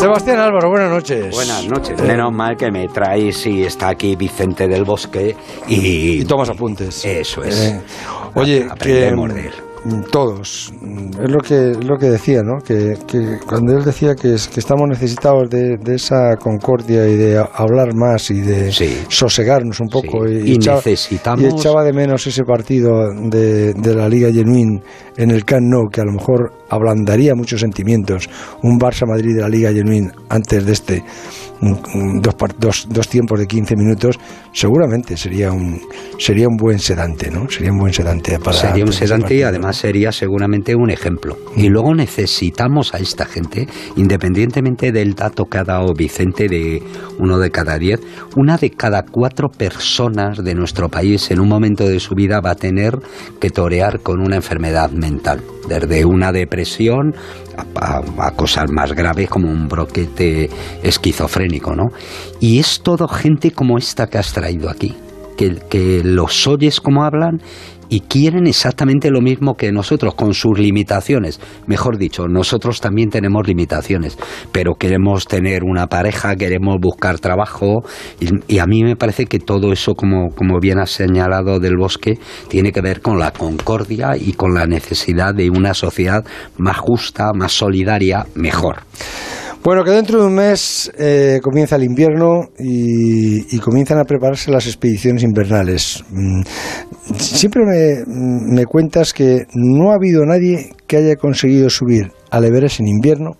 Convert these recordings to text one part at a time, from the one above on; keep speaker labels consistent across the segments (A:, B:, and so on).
A: Sebastián Álvaro, buenas noches.
B: Buenas noches. Menos mal que me traes y está aquí Vicente del Bosque y...
A: Y tomas apuntes.
B: Eso es.
A: Eh, oye, que
B: Aprendemos de él.
A: Todos, es lo que, es lo que decía, ¿no? Que, que cuando él decía que, es- que estamos necesitados de, de esa concordia y de hablar más y de
B: Sí.
A: sosegarnos un poco.
B: Sí.
A: Y,
B: Y
A: echaba,
B: necesitamos-
A: y echaba de menos ese partido de, de la Liga Genuine en el Camp Nou, que a lo mejor ablandaría muchos sentimientos. Un Barça-Madrid de la Liga Genuine antes de este, dos, dos, dos tiempos de 15 minutos, seguramente sería un, sería un buen sedante, ¿no? Sería un buen sedante para...
B: Sería un sedante y
A: partido,
B: sería seguramente un ejemplo. Y luego necesitamos a esta gente, independientemente del dato que ha dado Vicente de uno de cada diez, una de cada cuatro personas de nuestro país en un momento de su vida va a tener que torear con una enfermedad mental, desde una depresión a cosas más graves como un broquete esquizofrénico, ¿no? Y es todo gente como esta que has traído aquí que, que los oyes como hablan y quieren exactamente lo mismo que nosotros, con sus limitaciones. Mejor dicho, nosotros también tenemos limitaciones, pero queremos tener una pareja, queremos buscar trabajo y, a mí me parece que todo eso, como, como bien has señalado del bosque, tiene que ver con la concordia y con la necesidad de una sociedad más justa, más solidaria, mejor.
A: Bueno, que dentro de un mes eh, comienza el invierno y, y comienzan a prepararse las expediciones invernales. Mm, Siempre me, me cuentas que no ha habido nadie que haya conseguido subir al Everest en invierno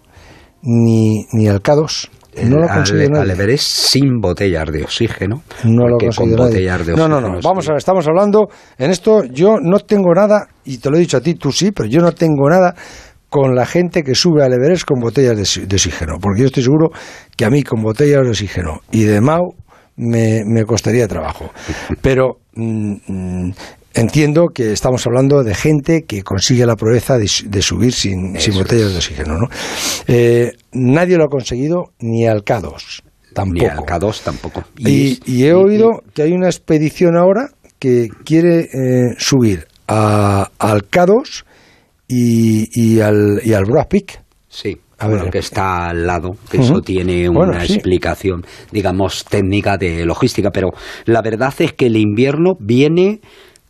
A: ni, ni al K2. No lo
B: al, al. Everest sin botellas de oxígeno.
A: No lo
B: con botellas de
A: No, no,
B: oxígeno
A: no.
B: sí.
A: Vamos a ver, estamos hablando. En esto yo no tengo nada, y te lo he dicho a ti, tú sí, pero yo no tengo nada con la gente que sube al Everest con botellas de, oxígeno. Porque yo estoy seguro que a mí con botellas de oxígeno y de Mau me, me costaría trabajo. Pero mm, mm, entiendo que estamos hablando de gente que consigue la proeza de, su- de subir sin, botellas de oxígeno. ¿no? Eh, nadie lo ha conseguido, ni al K2. Tampoco.
B: Ni al K2 tampoco.
A: Y, y he oído que hay una expedición ahora que quiere eh, subir a, al K2 y, y al, y al Brad Peak.
B: Sí.
A: A
B: bueno,
A: ver.
B: que está al lado, que eso tiene una
A: Bueno, sí.
B: explicación, digamos, técnica de logística, pero la verdad es que el invierno viene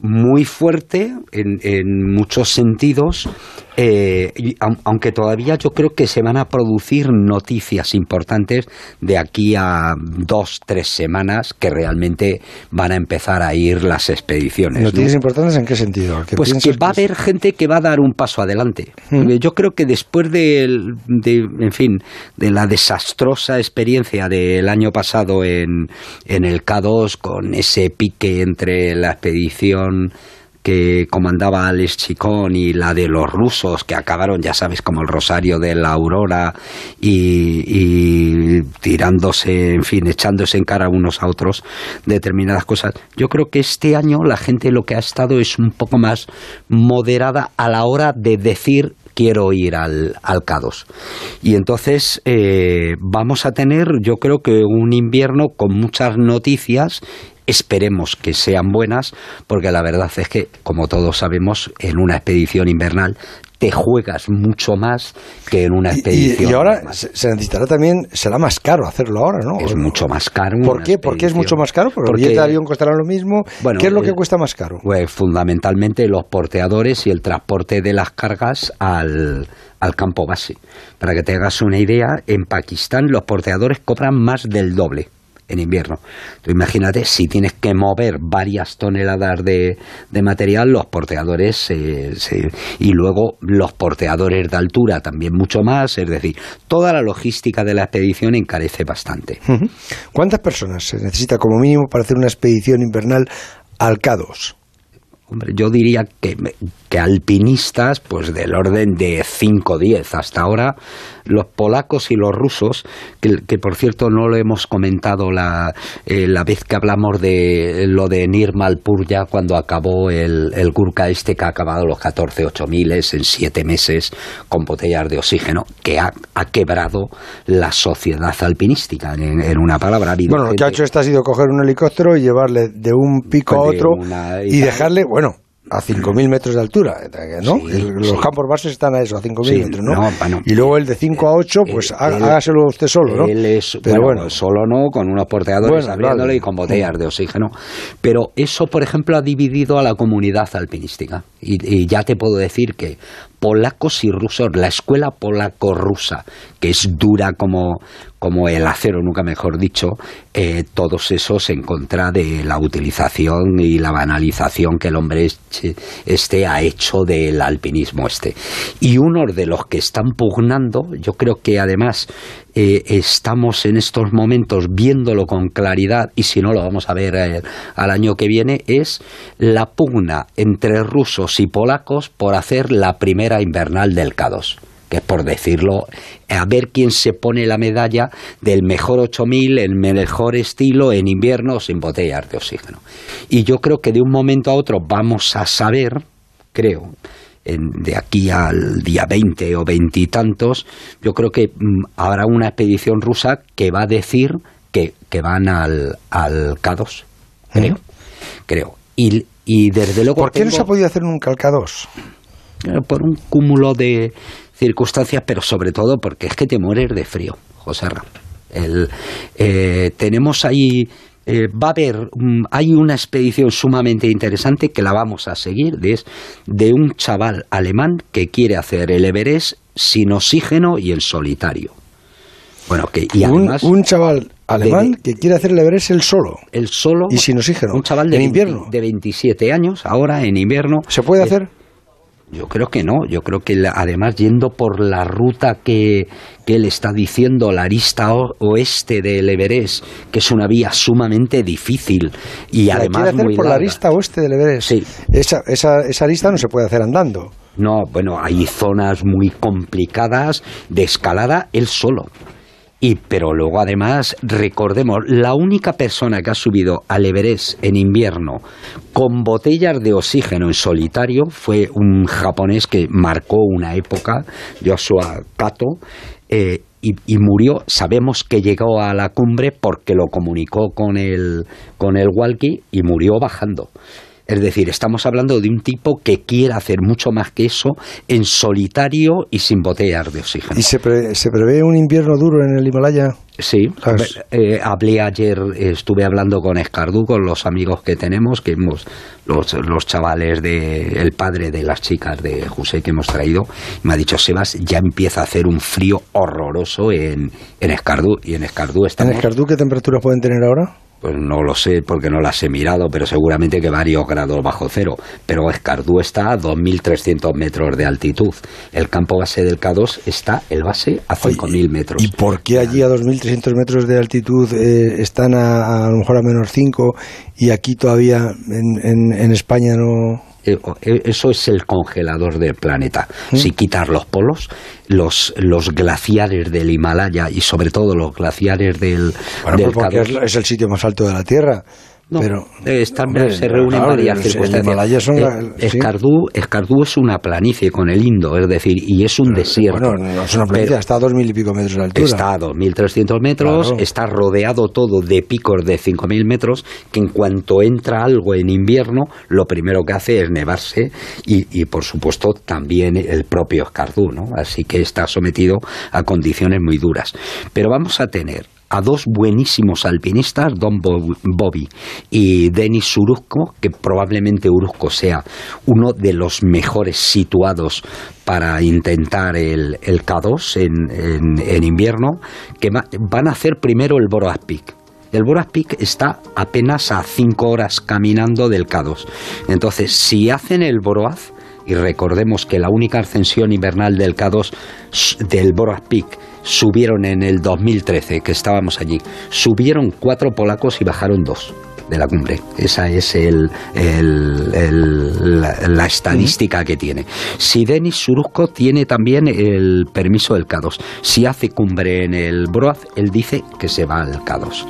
B: muy fuerte en, en muchos sentidos, eh, y aunque todavía yo creo que se van a producir noticias importantes de aquí a dos, tres semanas que realmente van a empezar a ir las expediciones. ¿no?
A: ¿Noticias importantes en qué sentido? ¿Que
B: Pues que va a haber gente que va a dar un paso adelante.
A: Mm.
B: Porque Yo creo que después de, en fin, de la desastrosa experiencia del año pasado en, en el K2 con ese pique entre la expedición que comandaba Alex Chicón y la de los rusos que acabaron, ya sabes, como el Rosario de la Aurora y, y tirándose, en fin, echándose en cara unos a otros determinadas cosas. Yo creo que este año la gente lo que ha estado es un poco más moderada a la hora de decir quiero ir al, al K2. Y entonces eh, vamos a tener, yo creo que un invierno con muchas noticias Esperemos que sean buenas, porque la verdad es que, como todos sabemos, en una expedición invernal te juegas mucho más que en una
A: y,
B: expedición.
A: y ahora
B: normal.
A: se, necesitará también, será más caro hacerlo ahora, ¿no?
B: es mucho más caro.
A: ¿Por qué? ¿Por qué es mucho más caro? Porque, el
B: Porque-
A: billete de avión costará lo mismo.
B: Bueno,
A: ¿Qué es lo que
B: eh,
A: cuesta más caro?
B: Pues fundamentalmente los porteadores y el transporte de las cargas al, al campo base. Para que te hagas una idea, en Pakistán los porteadores cobran más del doble en invierno. Imagínate si tienes que mover varias toneladas de, de material, los porteadores se- y luego los porteadores de altura también mucho más, es decir, toda la logística de la expedición encarece bastante.
A: ¿Cuántas personas se necesita como mínimo para hacer una expedición invernal al K2?
B: Hombre, yo diría que, que alpinistas, pues del orden de 5 o 10 hasta ahora, los polacos y los rusos, que, que por cierto no lo hemos comentado la, eh, la vez que hablamos de lo de Nirmalpur ya cuando acabó el, el Gurkha este que ha acabado los 14 8 miles en 7 meses con botellas de oxígeno, que ha, ha quebrado la sociedad alpinística, en, en una palabra.
A: Bueno, lo que ha hecho este ha sido coger un helicóptero y llevarle de un pico a otro
B: una-
A: y
B: y
A: dejarle, bueno, a 5.000 metros de altura, ¿no? los campos bases están a eso, a 5.000 metros, ¿no? y luego el de 5 a 8, pues hágaselo usted solo, ¿no?
B: Él es, pero bueno, solo no, con unos porteadores abriéndole y con botellas de oxígeno. Pero eso, por ejemplo, ha dividido a la comunidad alpinística. y ya te puedo decir que polacos y rusos, la escuela polaco-rusa, que es dura como, como el acero, nunca mejor dicho, eh, todos esos en contra de la utilización y la banalización que el hombre este ha hecho del alpinismo este. Y uno de los que están pugnando, yo creo que además eh, estamos en estos momentos viéndolo con claridad, y si no lo vamos a ver eh, al año que viene, es la pugna entre rusos y polacos por hacer la primera invernal del K2 que es por decirlo, a ver quién se pone la medalla del mejor 8000, el mejor estilo en invierno sin botellas de oxígeno. Y yo creo que de un momento a otro vamos a saber, creo, de aquí al día 20 o veintitantos, yo creo que mm, habrá una expedición rusa que va a decir que, van al, al K2, creo. Creo. Y, y desde luego.
A: ¿Por qué no se ha podido hacer nunca el K2?
B: Eh, por un cúmulo de, circunstancias, pero sobre todo porque es que te mueres de frío, José El, eh, tenemos ahí eh, va a haber, hay una expedición sumamente interesante que la vamos a seguir, de, de un chaval alemán que quiere hacer el Everest sin oxígeno y en solitario.
A: Bueno, que y además, un, chaval alemán que quiere hacer el Everest el solo.
B: El solo.
A: Y sin oxígeno.
B: Un chaval de, en invierno. de 27 años, ahora en invierno.
A: ¿Se puede hacer?
B: Yo creo que no, yo creo que además yendo por la ruta que, que él está diciendo, la arista oeste del Everest, que es una vía sumamente difícil y además
A: hacer por la arista oeste del Everest.
B: Sí.
A: Esa, esa, esa arista no se puede hacer andando.
B: No, bueno, hay zonas muy complicadas de escalada él solo. Y, pero luego además, recordemos, la única persona que ha subido al Everest en invierno con botellas de oxígeno en solitario fue un japonés que marcó una época, Joshua Kato, eh, y, y, murió. Sabemos que llegó a la cumbre porque lo comunicó con el, con el walkie y murió bajando. Es decir, estamos hablando de un tipo que quiere hacer mucho más que eso en solitario y sin botellas de oxígeno.
A: ¿Y se, prevé un invierno duro en el Himalaya?
B: Sí, eh, hablé ayer, estuve hablando con Escardú, con los amigos que tenemos, que hemos, los, los chavales de el padre de las chicas de José que hemos traído, me ha dicho Sebas, ya empieza a hacer un frío horroroso en, en Escardú y en Escardú estamos.
A: ¿En Escardú qué temperaturas pueden tener ahora?
B: Pues no lo sé porque no las he mirado, pero seguramente que varios grados bajo cero. Pero Escardú está a 2.300 metros de altitud. El campo base del K2 está el base a 5.000 metros.
A: ¿Y por qué allí a 2.300 metros de altitud eh, están a, a, lo mejor a menos 5 y aquí todavía en, en España no,
B: eso es el congelador del planeta. ¿Mm? Si quitar los polos, los, los glaciares del Himalaya y sobre todo los glaciares del...
A: Bueno, porque es el sitio más alto de la Tierra.
B: No,
A: pero,
B: se reúnen varias circunstancias. Eh, Escardú, Escardú, es una planicie con el Indo, es decir, y es un desierto.
A: Bueno, no es una planicie, está a dos mil y pico metros de altura.
B: Está a dos mil trescientos metros, está rodeado todo de picos de cinco mil metros, que en cuanto entra algo en invierno, lo primero que hace es nevarse y, y por supuesto también el propio Escardú, ¿no? Así que está sometido a condiciones muy duras. Pero vamos a tener a dos buenísimos alpinistas, Don Bobby y Denis Uruzco, que probablemente Uruzco sea uno de los mejores situados para intentar el, el K2 en, invierno, que van a hacer primero el Boras Peak. El Boras Peak está apenas a cinco horas caminando del K2. Entonces, si hacen el Boroaz, y recordemos que la única ascensión invernal del K2 del Boras Peak subieron en el 2013, que estábamos allí, subieron cuatro polacos y bajaron dos de la cumbre. Esa es el, la, estadística que tiene. Si Denis Suruzco tiene también el permiso del K2. Si hace cumbre en el Broaz, él dice que se va al K2.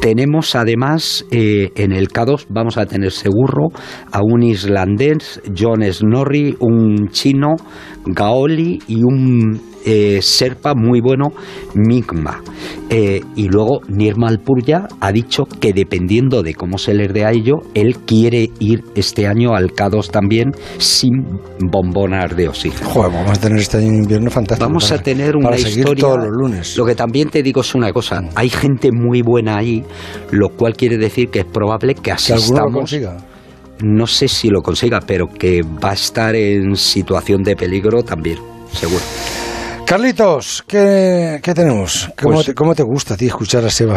B: Tenemos además eh, en el K2, vamos a tener seguro a un islandés, John Snorri, un chino, Gaoli y un eh, Serpa muy bueno, Migma. Eh, y luego Nirmal Purya ha dicho que dependiendo de cómo se les dé a ello, él quiere ir este año al K2 también sin bombonas de oxígeno.
A: Joder, vamos a tener este año un invierno fantástico.
B: Vamos a tener una
A: para
B: historia.
A: todos los lunes.
B: Lo que también te digo es una cosa: hay gente muy buena ahí, lo cual quiere decir que es probable que
A: que
B: asistamos.
A: alguno lo consiga.
B: No sé si lo consiga, pero que va a estar en situación de peligro también, seguro.
A: Carlitos, ¿qué, qué tenemos? ¿Cómo,
B: Pues-
A: te, ¿Cómo te gusta a ti escuchar a Sebas